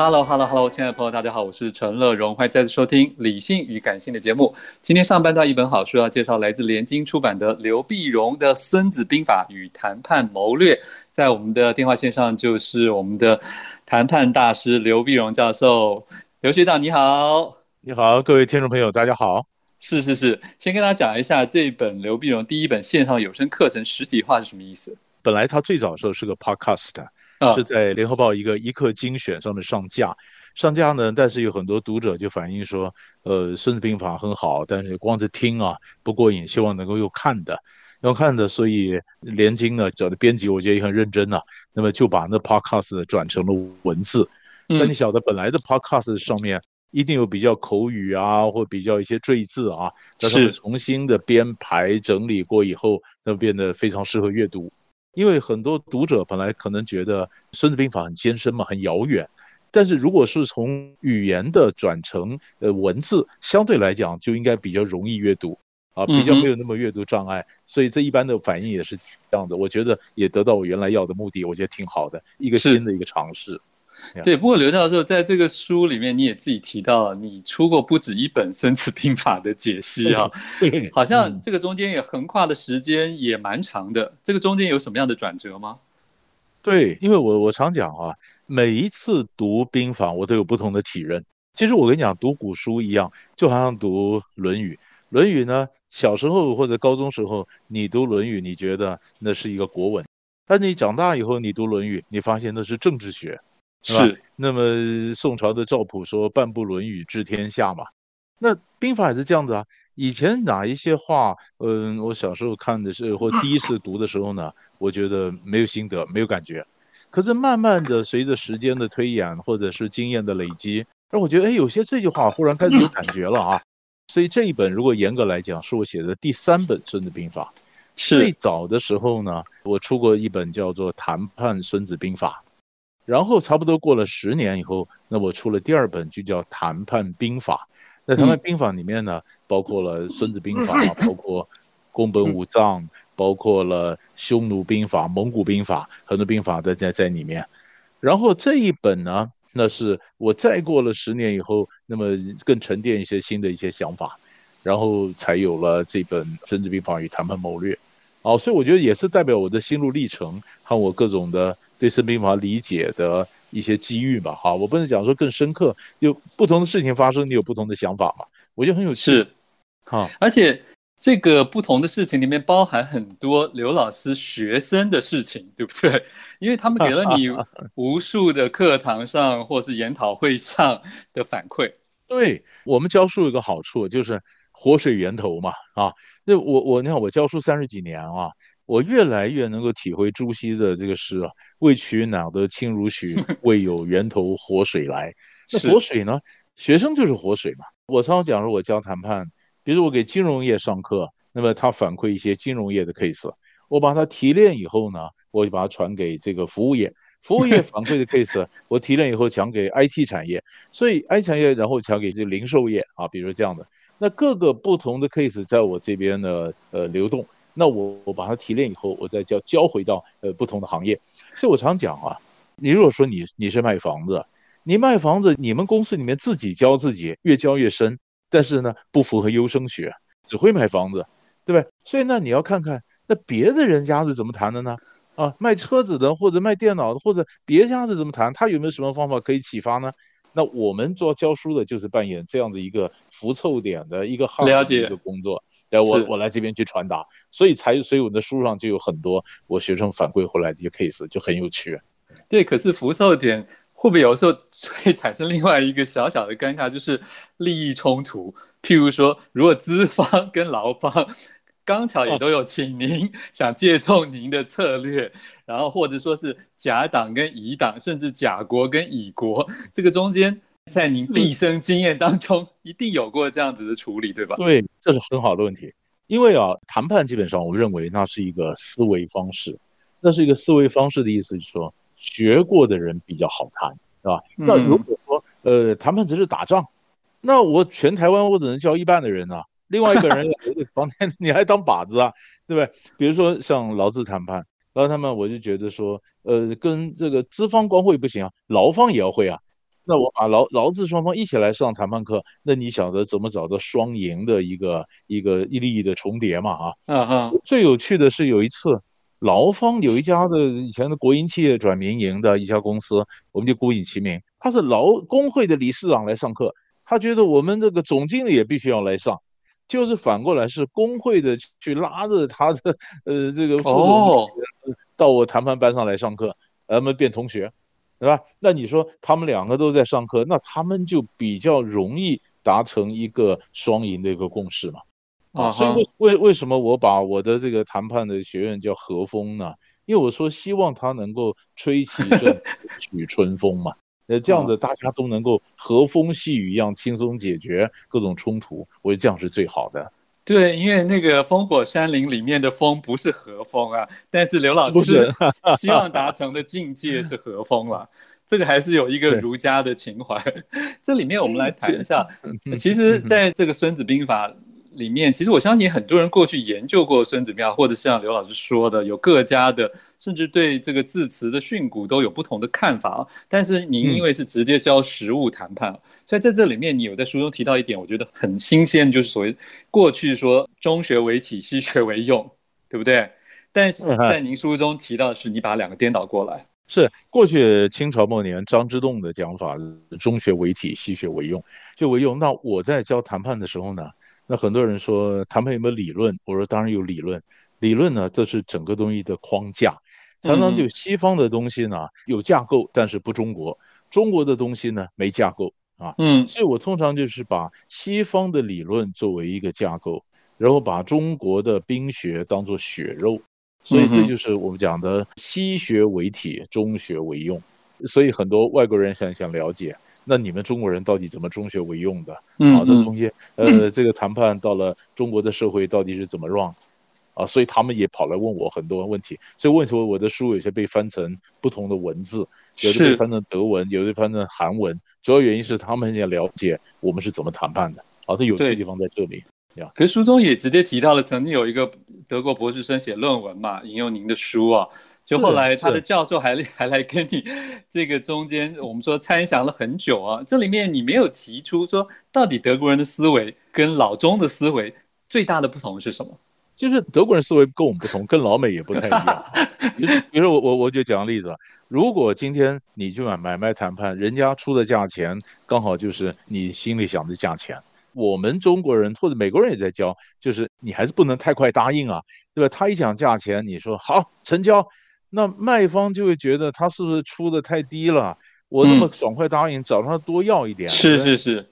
Hello，Hello，Hello，亲爱的朋友，大家好，我是陈乐荣，欢迎再次收听《理性与感性》的节目。今天上半段一本好书要介绍，来自联经出版的刘碧荣的《孙子兵法与谈判谋略》。在我们的电话线上就是我们的谈判大师刘碧荣教授，刘学长你好，你好，各位听众朋友，大家好。是是是，先跟大家讲一下这本刘碧荣第一本线上有声课程实体化是什么意思？本来他最早的时候是个 Podcast。是在联合报一个一课精选上面上架，上架呢，但是有很多读者就反映说，呃，孙子兵法很好，但是光是听啊不过瘾，希望能够用看的，用看的，所以联经呢找的编辑，我觉得也很认真呐、啊，那么就把那 podcast 转成了文字。那你晓得本来的 podcast 上面一定有比较口语啊，或比较一些赘字啊，但是重新的编排整理过以后，那变得非常适合阅读。因为很多读者本来可能觉得《孙子兵法》很艰深嘛，很遥远，但是如果是从语言的转成呃文字，相对来讲就应该比较容易阅读啊，比较没有那么阅读障碍，所以这一般的反应也是这样的。我觉得也得到我原来要的目的，我觉得挺好的，一个新的一个尝试。对，不过刘教授在这个书里面，你也自己提到，你出过不止一本《孙子兵法》的解析啊，好像这个中间也横跨的时间也蛮长的。这个中间有什么样的转折吗？对，因为我我常讲啊，每一次读兵法，我都有不同的体认。其实我跟你讲，读古书一样，就好像读《论语》。《论语》呢，小时候或者高中时候，你读《论语》，你觉得那是一个国文；但你长大以后，你读《论语》，你发现那是政治学。是，是，那么宋朝的赵普说“半部《论语》治天下”嘛，那兵法也是这样子啊。以前哪一些话，嗯，我小时候看的是或第一次读的时候呢，我觉得没有心得，没有感觉。可是慢慢的随着时间的推演，或者是经验的累积，而我觉得，哎，有些这句话忽然开始有感觉了啊。所以这一本如果严格来讲，是我写的第三本《孙子兵法》。是。最早的时候呢，我出过一本叫做《谈判孙子兵法》。然后差不多过了十年以后，那我出了第二本，就叫《谈判兵法》。那《谈判兵法》里面呢，包括了《孙子兵法》，包括宫本武藏，包括了匈奴兵法、蒙古兵法，很多兵法在在在里面。然后这一本呢，那是我再过了十年以后，那么更沉淀一些新的一些想法，然后才有了这本《孙子兵法与谈判谋略》。哦，所以我觉得也是代表我的心路历程和我各种的。对《孙子兵法》理解的一些机遇吧，哈，我不能讲说更深刻，有不同的事情发生，你有不同的想法嘛，我觉得很有趣，是，哈，而且这个不同的事情里面包含很多刘老师学生的事情，对不对？因为他们给了你 无数的课堂上或是研讨会上的反馈。对，我们教书有个好处就是活水源头嘛，啊，那我我你看我教书三十几年啊。我越来越能够体会朱熹的这个诗啊，“未取哪得清如许，为有源头活水来。”那活水呢？学生就是活水嘛。我常常讲说，我教谈判，比如我给金融业上课，那么他反馈一些金融业的 case，我把它提炼以后呢，我就把它传给这个服务业，服务业反馈的 case，我提炼以后讲给 IT 产业，所以 IT 产业然后讲给这零售业啊，比如这样的。那各个不同的 case 在我这边呢，呃，流动。那我我把它提炼以后，我再交交回到呃不同的行业。所以我常讲啊，你如果说你你是卖房子，你卖房子，你们公司里面自己教自己，越教越深，但是呢不符合优生学，只会卖房子，对不对？所以那你要看看那别的人家是怎么谈的呢？啊，卖车子的或者卖电脑的或者别家是怎么谈？他有没有什么方法可以启发呢？那我们做教书的，就是扮演这样的一个扶凑点的一个好的一个工作。对，我我来这边去传达，所以才所以我的书上就有很多我学生反馈回来的一些 case，就很有趣。对，可是扶凑点会不会有时候会产生另外一个小小的尴尬，就是利益冲突？譬如说，如果资方跟劳方。刚巧也都有请您想借重您的策略，哦、然后或者说是甲党跟乙党，甚至甲国跟乙国，这个中间在您毕生经验当中一定有过这样子的处理，对吧？对，这是很好的问题。因为啊，谈判基本上我认为那是一个思维方式，那是一个思维方式的意思，就是说学过的人比较好谈，是吧？嗯、那如果说呃谈判只是打仗，那我全台湾我只能教一半的人啊。另外一个人有个房间，你还当靶子啊，对不对？比如说像劳资谈判，然后他们我就觉得说，呃，跟这个资方光会不行啊，劳方也要会啊。那我把劳劳资双方一起来上谈判课，那你晓得怎么找到双赢的一个一个利益的重叠嘛？啊，嗯嗯。最有趣的是有一次，劳方有一家的以前的国营企业转民营的一家公司，我们就姑隐其名，他是劳工会的理事长来上课，他觉得我们这个总经理也必须要来上。就是反过来是工会的去拉着他的呃这个副总到我谈判班上来上课，他们变同学，对吧？那你说他们两个都在上课，那他们就比较容易达成一个双赢的一个共识嘛。啊，所以为为为什么我把我的这个谈判的学院叫和风呢？因为我说希望他能够吹起一阵许春风嘛。呃，这样子大家都能够和风细雨一样轻松解决各种冲突，我觉得这样是最好的。对，因为那个烽火山林里面的风不是和风啊，但是刘老师希望达成的境界是和风了。这个还是有一个儒家的情怀。这里面我们来谈一下，其实在这个《孙子兵法》。里面其实我相信很多人过去研究过《孙子兵法》，或者像刘老师说的，有各家的，甚至对这个字词的训诂都有不同的看法。但是您因为是直接教实务谈判，嗯、所以在这里面你有在书中提到一点，我觉得很新鲜，就是所谓过去说中学为体，西学为用，对不对？但是在您书中提到的是，你把两个颠倒过来，是过去清朝末年张之洞的讲法，中学为体，西学为用，就为用。那我在教谈判的时候呢？那很多人说谈判有没有理论？我说当然有理论。理论呢，这是整个东西的框架。常常就西方的东西呢有架构，但是不中国。中国的东西呢没架构啊。嗯，所以我通常就是把西方的理论作为一个架构，然后把中国的兵学当做血肉。所以这就是我们讲的西学为体，中学为用。所以很多外国人想想了解。那你们中国人到底怎么中学为用的？嗯，啊，这东西，呃，这个谈判到了中国的社会到底是怎么 run？啊，所以他们也跑来问我很多问题。所以为什么我的书有些被翻成不同的文字，有的被翻成德文，有的翻成韩文，主要原因是他们也了解我们是怎么谈判的。啊，这有趣的地方在这里。呀，可是书中也直接提到了，曾经有一个德国博士生写论文嘛，引用您的书啊。就后来他的教授还 还来跟你这个中间，我们说参详了很久啊。这里面你没有提出说，到底德国人的思维跟老中的思维最大的不同是什么？就是德国人思维跟我们不同，跟老美也不太一样。比如，比如说我我我就讲个例子，如果今天你去买买卖谈判，人家出的价钱刚好就是你心里想的价钱，我们中国人或者美国人也在教，就是你还是不能太快答应啊，对吧？他一讲价钱，你说好成交。那卖方就会觉得他是不是出的太低了？我那么爽快答应，找他多要一点。是是是，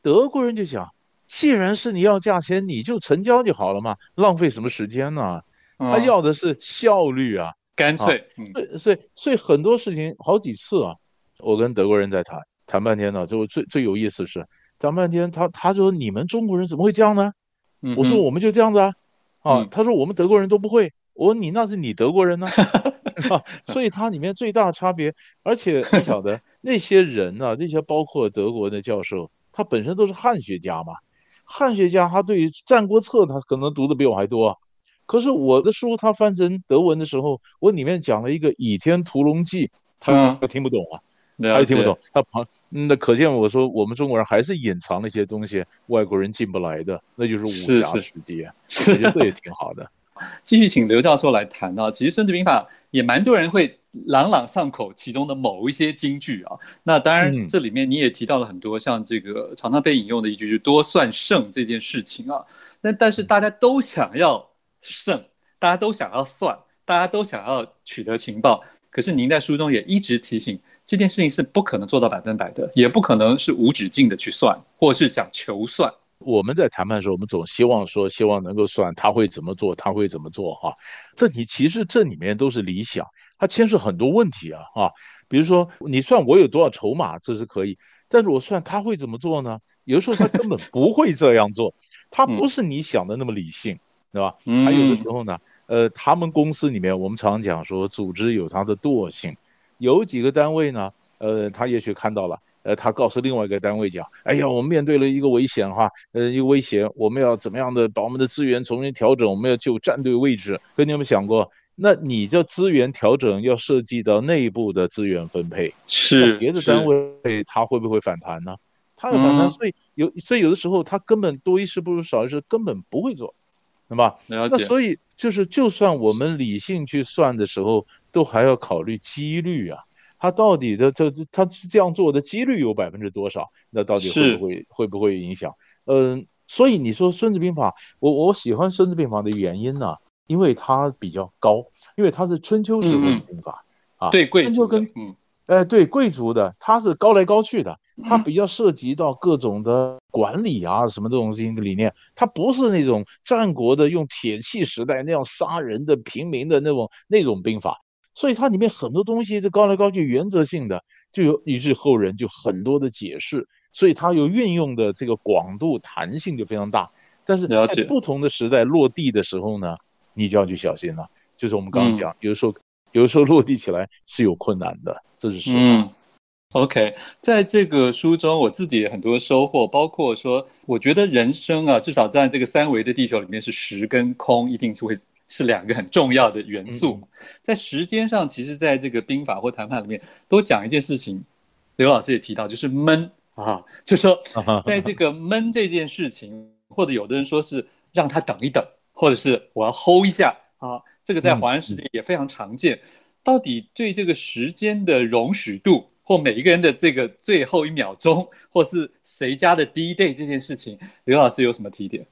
德国人就想，既然是你要价钱，你就成交就好了嘛，浪费什么时间呢？他要的是效率啊，干脆。所以所以所以很多事情好几次啊，我跟德国人在谈谈半天呢，最后最最有意思是谈半天，他他说你们中国人怎么会这样呢？我说我们就这样子啊，啊，他说我们德国人都不会。我说你那是你德国人呢，啊，所以它里面最大的差别，而且你晓得那些人啊，这些包括德国的教授，他本身都是汉学家嘛，汉学家他对于《战国策》他可能读的比我还多，可是我的书他翻成德文的时候，我里面讲了一个《倚天屠龙记》，他他听不懂啊，嗯、他也听不懂。他旁那可见我说我们中国人还是隐藏了一些东西，外国人进不来的，那就是武侠世界。是，我觉得这也挺好的。继续请刘教授来谈啊，其实《孙子兵法》也蛮多人会朗朗上口，其中的某一些金句啊。那当然，这里面你也提到了很多，像这个常常被引用的一句，就是“多算胜”这件事情啊。那但是大家都想要胜，大家都想要算，大家都想要取得情报。可是您在书中也一直提醒，这件事情是不可能做到百分百的，也不可能是无止境的去算，或是想求算。我们在谈判的时候，我们总希望说，希望能够算他会怎么做，他会怎么做哈。这你其实这里面都是理想，它牵涉很多问题啊啊。比如说你算我有多少筹码，这是可以，但是我算他会怎么做呢？有的时候他根本不会这样做，他不是你想的那么理性，对吧？还有的时候呢，呃，他们公司里面我们常讲说，组织有它的惰性，有几个单位呢，呃，他也许看到了。呃，他告诉另外一个单位讲：“哎呀，我们面对了一个危险哈，呃，一个威胁，我们要怎么样的把我们的资源重新调整？我们要就战队位置。跟你有没有想过，那你这资源调整要涉及到内部的资源分配，是别的单位他会不会反弹呢？他有反弹，所以有，所以有的时候他根本多一事不如少一事，根本不会做，对吧？那所以就是，就算我们理性去算的时候，都还要考虑几率啊。”他到底的这他是这样做的几率有百分之多少？那到底会不会会不会影响？嗯，所以你说《孙子兵法》，我我喜欢《孙子兵法》的原因呢，因为它比较高，因为它是春秋时的兵法啊，对贵春秋跟嗯，哎对贵族的，它是高来高去的，它比较涉及到各种的管理啊什么这种理念，它不是那种战国的用铁器时代那样杀人的平民的那种那种兵法。所以它里面很多东西是高来高去、原则性的，就有于是后人就很多的解释，所以它有运用的这个广度、弹性就非常大。但是在不同的时代落地的时候呢，你就要去小心了。就是我们刚刚讲，有时候有的时候落地起来是有困难的，这是实话。嗯，OK，在这个书中，我自己也很多收获，包括说，我觉得人生啊，至少在这个三维的地球里面，是实跟空一定是会。是两个很重要的元素，在时间上，其实在这个兵法或谈判里面，都讲一件事情。刘老师也提到，就是闷啊，就说在这个闷这件事情，或者有的人说是让他等一等，或者是我要 hold 一下啊，这个在华人世界也非常常见。到底对这个时间的容许度，或每一个人的这个最后一秒钟，或是谁家的第一 day 这件事情，刘老师有什么提点？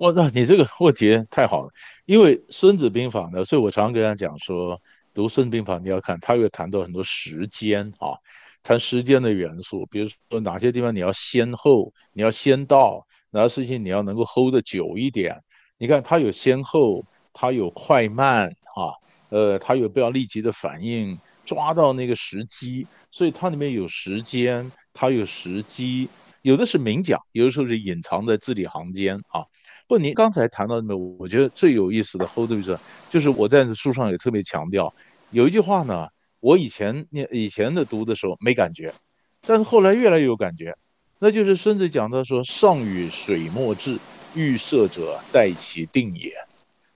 哇，那你这个问题太好了，因为《孙子兵法》呢，所以我常常跟他讲说，读《孙子兵法》你要看，他会谈到很多时间啊，谈时间的元素，比如说哪些地方你要先后，你要先到，哪些事情你要能够 hold 得久一点。你看他有先后，他有快慢啊，呃，他有不要立即的反应，抓到那个时机，所以它里面有时间，它有时机，有的是明讲，有的时候是隐藏在字里行间啊。不，您刚才谈到的，我觉得最有意思的 hold 住，就是我在书上也特别强调，有一句话呢，我以前念以前的读的时候没感觉，但是后来越来越有感觉，那就是孙子讲到说：“上与水莫至，欲涉者待其定也。”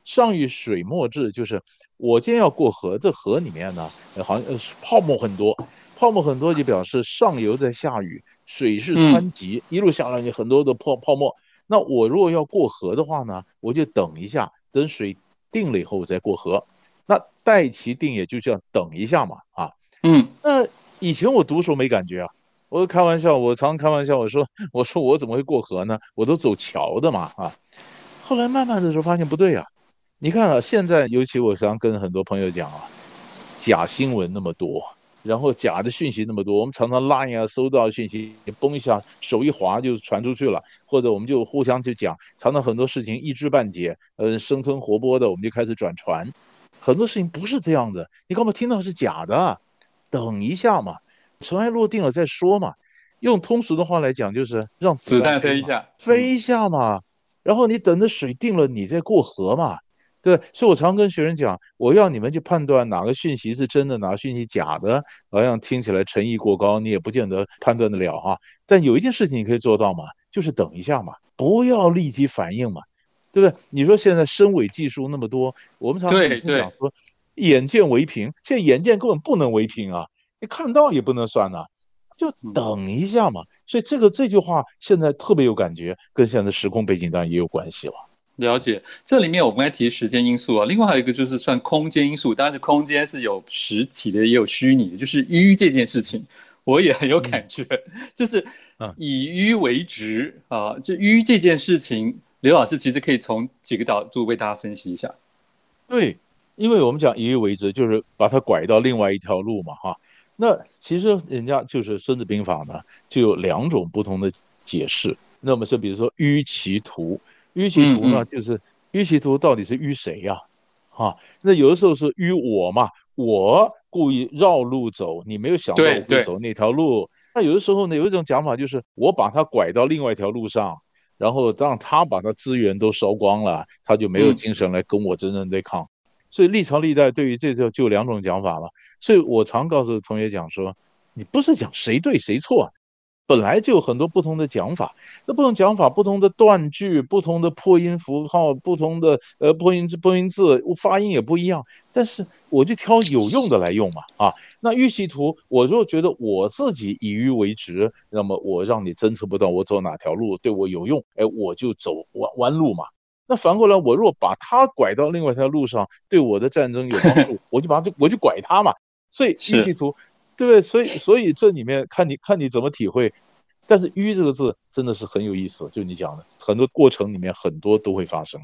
上与水莫至，就是我今天要过河，这河里面呢，好像泡沫很多，泡沫很多就表示上游在下雨，水势湍急，一路下来你很多的泡泡沫。那我如果要过河的话呢，我就等一下，等水定了以后我再过河。那待其定也就这样等一下嘛，啊，嗯，那以前我读的时候没感觉啊，我开玩笑，我常开玩笑，我说我说我怎么会过河呢？我都走桥的嘛，啊，后来慢慢的时候发现不对啊，你看啊，现在尤其我常跟很多朋友讲啊，假新闻那么多。然后假的讯息那么多，我们常常 Line 啊，收到讯息，你嘣一下手一滑就传出去了，或者我们就互相就讲，常常很多事情一知半解，呃，生吞活剥的，我们就开始转传，很多事情不是这样的，你干嘛听到是假的？等一下嘛，尘埃落定了再说嘛。用通俗的话来讲，就是让子弹飞一下，飞一下嘛，然后你等着水定了，你再过河嘛。对，所以我常跟学生讲，我要你们去判断哪个讯息是真的，哪个讯息假的，好像听起来诚意过高，你也不见得判断得了哈。但有一件事情你可以做到嘛，就是等一下嘛，不要立即反应嘛。对不对？你说现在深伪技术那么多，我们常常讲说眼见为凭，现在眼见根本不能为凭啊，你看到也不能算呐、啊，就等一下嘛。所以这个这句话现在特别有感觉，跟现在时空背景当然也有关系了。了解，这里面我们刚才提时间因素啊，另外还有一个就是算空间因素，当然是空间是有实体的，也有虚拟的，就是淤这件事情，我也很有感觉，嗯、就是以淤为直啊，就淤这件事情，刘老师其实可以从几个角度为大家分析一下。对，因为我们讲以淤为直，就是把它拐到另外一条路嘛，哈。那其实人家就是《孙子兵法》呢，就有两种不同的解释。那么是比如说淤其图。淤其图呢，就是淤其图到底是淤谁呀？啊，那有的时候是淤我嘛，我故意绕路走，你没有想到我会走那条路。那有的时候呢，有一种讲法就是我把他拐到另外一条路上，然后让他把他资源都烧光了，他就没有精神来跟我真正对抗。所以历朝历代对于这就就两种讲法了。所以我常告诉同学讲说，你不是讲谁对谁错。本来就有很多不同的讲法，那不同讲法、不同的断句、不同的破音符号、不同的呃破音字、破音字，发音也不一样。但是我就挑有用的来用嘛，啊，那淤其图，我如果觉得我自己以迂为直，那么我让你侦测不到我走哪条路对我有用，哎，我就走弯弯路嘛。那反过来，我若把它拐到另外一条路上，对我的战争有帮助，我就把他我就拐它嘛。所以淤其图。对不对？所以，所以这里面看你看你怎么体会，但是“淤”这个字真的是很有意思，就你讲的很多过程里面很多都会发生。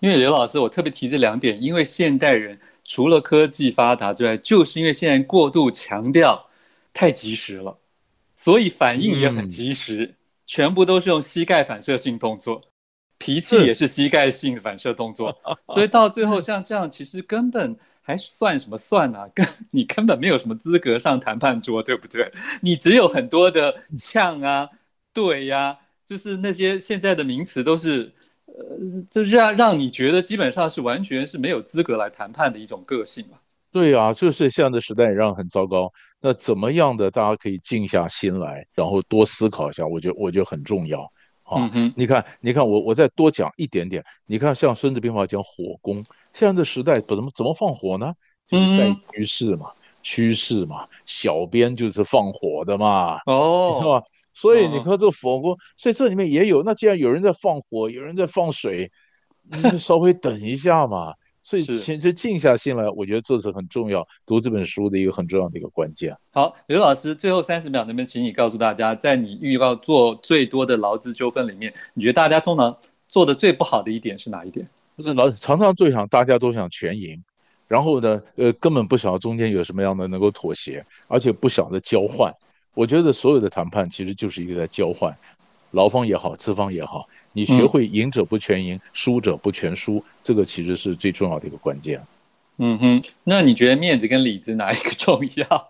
因为刘老师，我特别提这两点，因为现代人除了科技发达之外，就是因为现在过度强调太及时了，所以反应也很及时，嗯、全部都是用膝盖反射性动作，脾气也是膝盖性反射动作，所以到最后像这样，其实根本。还算什么算、啊？跟 你根本没有什么资格上谈判桌，对不对？你只有很多的呛啊、对呀、就是那些现在的名词都是，呃，就让让你觉得基本上是完全是没有资格来谈判的一种个性嘛。对啊，就是现在的时代让很糟糕。那怎么样的大家可以静下心来，然后多思考一下？我觉得我觉得很重要啊。嗯、你看，你看我我再多讲一点点。你看，像《孙子兵法》讲火攻。现在这时代不怎么怎么放火呢？就是在局势嘛，趋势嘛，小编就是放火的嘛，哦，是吧？所以你看这火攻，所以这里面也有。那既然有人在放火，有人在放水，你就稍微等一下嘛。所以其实静下心来，我觉得这是很重要，读这本书的一个很重要的一个关键。好，刘老师，最后三十秒，能不能请你告诉大家，在你遇到做最多的劳资纠纷里面，你觉得大家通常做的最不好的一点是哪一点？就是老常常最想大家都想全赢，然后呢，呃，根本不晓得中间有什么样的能够妥协，而且不晓得交换。我觉得所有的谈判其实就是一个在交换，劳方也好，资方也好，你学会赢者不全赢，输者不全输，这个其实是最重要的一个关键。嗯哼，那你觉得面子跟里子哪一个 重要？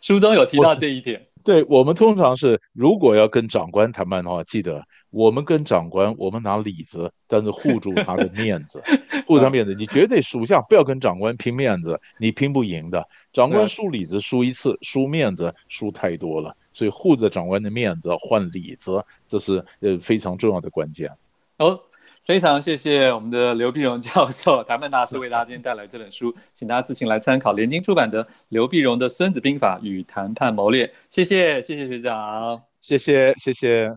书中有提到这一点。对，我们通常是如果要跟长官谈判的话，记得。我们跟长官，我们拿里子，但是护住他的面子，护他面子。你绝对属下不要跟长官拼面子，你拼不赢的。长官输里子输一次，输面子输太多了，所以护着长官的面子换里子，这是呃非常重要的关键。哦，非常谢谢我们的刘碧荣教授，谈判大师为大家今天带来这本书，请大家自行来参考，联经出版的刘碧荣的《孙子兵法与谈判谋略》。谢谢，谢谢学长，谢谢，谢谢。